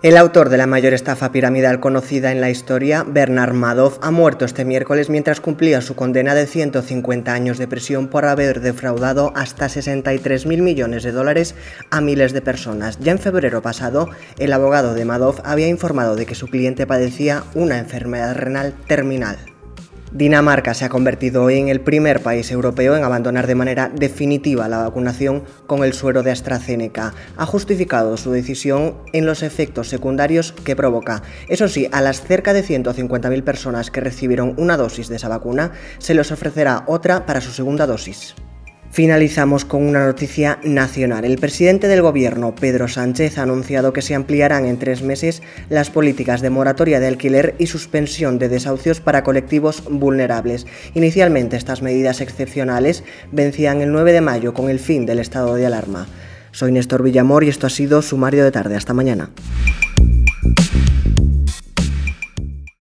El autor de la mayor estafa piramidal conocida en la historia, Bernard Madoff, ha muerto este miércoles mientras cumplía su condena de 150 años de prisión por haber defraudado hasta 63.000 millones de dólares a miles de personas. Ya en febrero pasado, el abogado de Madoff había informado de que su cliente padecía una enfermedad renal terminal. Dinamarca se ha convertido hoy en el primer país europeo en abandonar de manera definitiva la vacunación con el suero de AstraZeneca. Ha justificado su decisión en los efectos secundarios que provoca. Eso sí, a las cerca de 150.000 personas que recibieron una dosis de esa vacuna se les ofrecerá otra para su segunda dosis. Finalizamos con una noticia nacional. El presidente del gobierno, Pedro Sánchez, ha anunciado que se ampliarán en tres meses las políticas de moratoria de alquiler y suspensión de desahucios para colectivos vulnerables. Inicialmente estas medidas excepcionales vencían el 9 de mayo con el fin del estado de alarma. Soy Néstor Villamor y esto ha sido Sumario de Tarde. Hasta mañana.